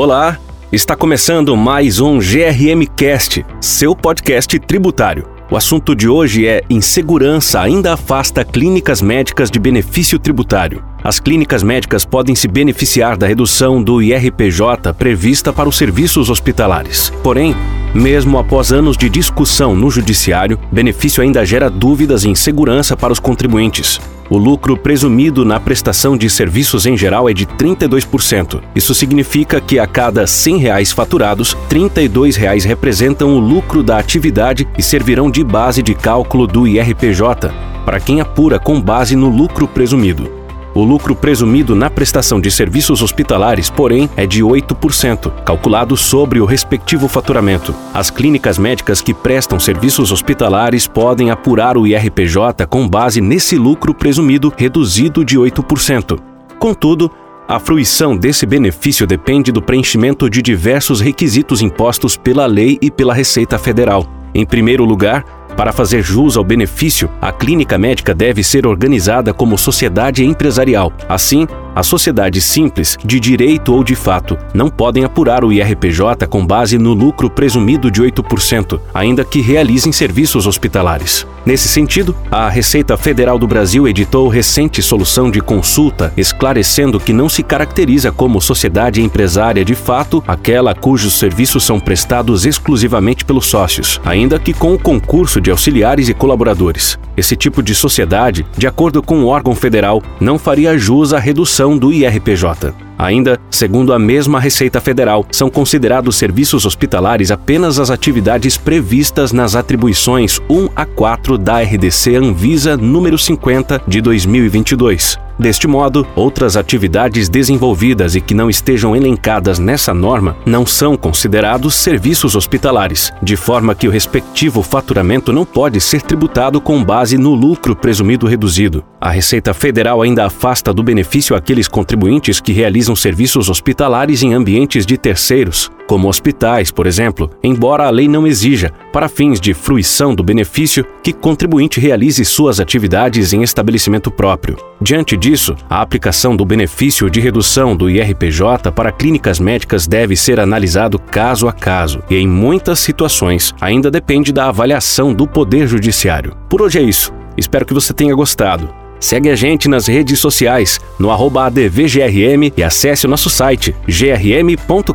Olá, está começando mais um GRM Cast, seu podcast tributário. O assunto de hoje é insegurança ainda afasta clínicas médicas de benefício tributário. As clínicas médicas podem se beneficiar da redução do IRPJ prevista para os serviços hospitalares. Porém, mesmo após anos de discussão no judiciário, benefício ainda gera dúvidas e insegurança para os contribuintes. O lucro presumido na prestação de serviços em geral é de 32%. Isso significa que a cada 100 reais faturados, 32 reais representam o lucro da atividade e servirão de base de cálculo do IRPJ, para quem apura com base no lucro presumido. O lucro presumido na prestação de serviços hospitalares, porém, é de 8%, calculado sobre o respectivo faturamento. As clínicas médicas que prestam serviços hospitalares podem apurar o IRPJ com base nesse lucro presumido reduzido de 8%. Contudo, a fruição desse benefício depende do preenchimento de diversos requisitos impostos pela lei e pela Receita Federal. Em primeiro lugar, para fazer jus ao benefício, a clínica médica deve ser organizada como sociedade empresarial. Assim, as sociedades simples, de direito ou de fato, não podem apurar o IRPJ com base no lucro presumido de 8%, ainda que realizem serviços hospitalares. Nesse sentido, a Receita Federal do Brasil editou recente solução de consulta esclarecendo que não se caracteriza como sociedade empresária de fato aquela cujos serviços são prestados exclusivamente pelos sócios, ainda que com o concurso de auxiliares e colaboradores. Esse tipo de sociedade, de acordo com o órgão federal, não faria jus à redução do IRPJ. Ainda, segundo a mesma Receita Federal, são considerados serviços hospitalares apenas as atividades previstas nas atribuições 1 a 4 da RDC Anvisa número 50 de 2022. Deste modo, outras atividades desenvolvidas e que não estejam elencadas nessa norma não são considerados serviços hospitalares, de forma que o respectivo faturamento não pode ser tributado com base no lucro presumido reduzido. A Receita Federal ainda afasta do benefício aqueles contribuintes que realizam serviços hospitalares em ambientes de terceiros, como hospitais, por exemplo, embora a lei não exija, para fins de fruição do benefício, que contribuinte realize suas atividades em estabelecimento próprio. Diante disso, a aplicação do benefício de redução do IRPJ para clínicas médicas deve ser analisado caso a caso e, em muitas situações, ainda depende da avaliação do Poder Judiciário. Por hoje é isso. Espero que você tenha gostado. Segue a gente nas redes sociais, no ADVGRM e acesse o nosso site grm.com.br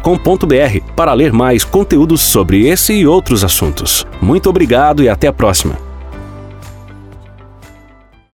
para ler mais conteúdos sobre esse e outros assuntos. Muito obrigado e até a próxima.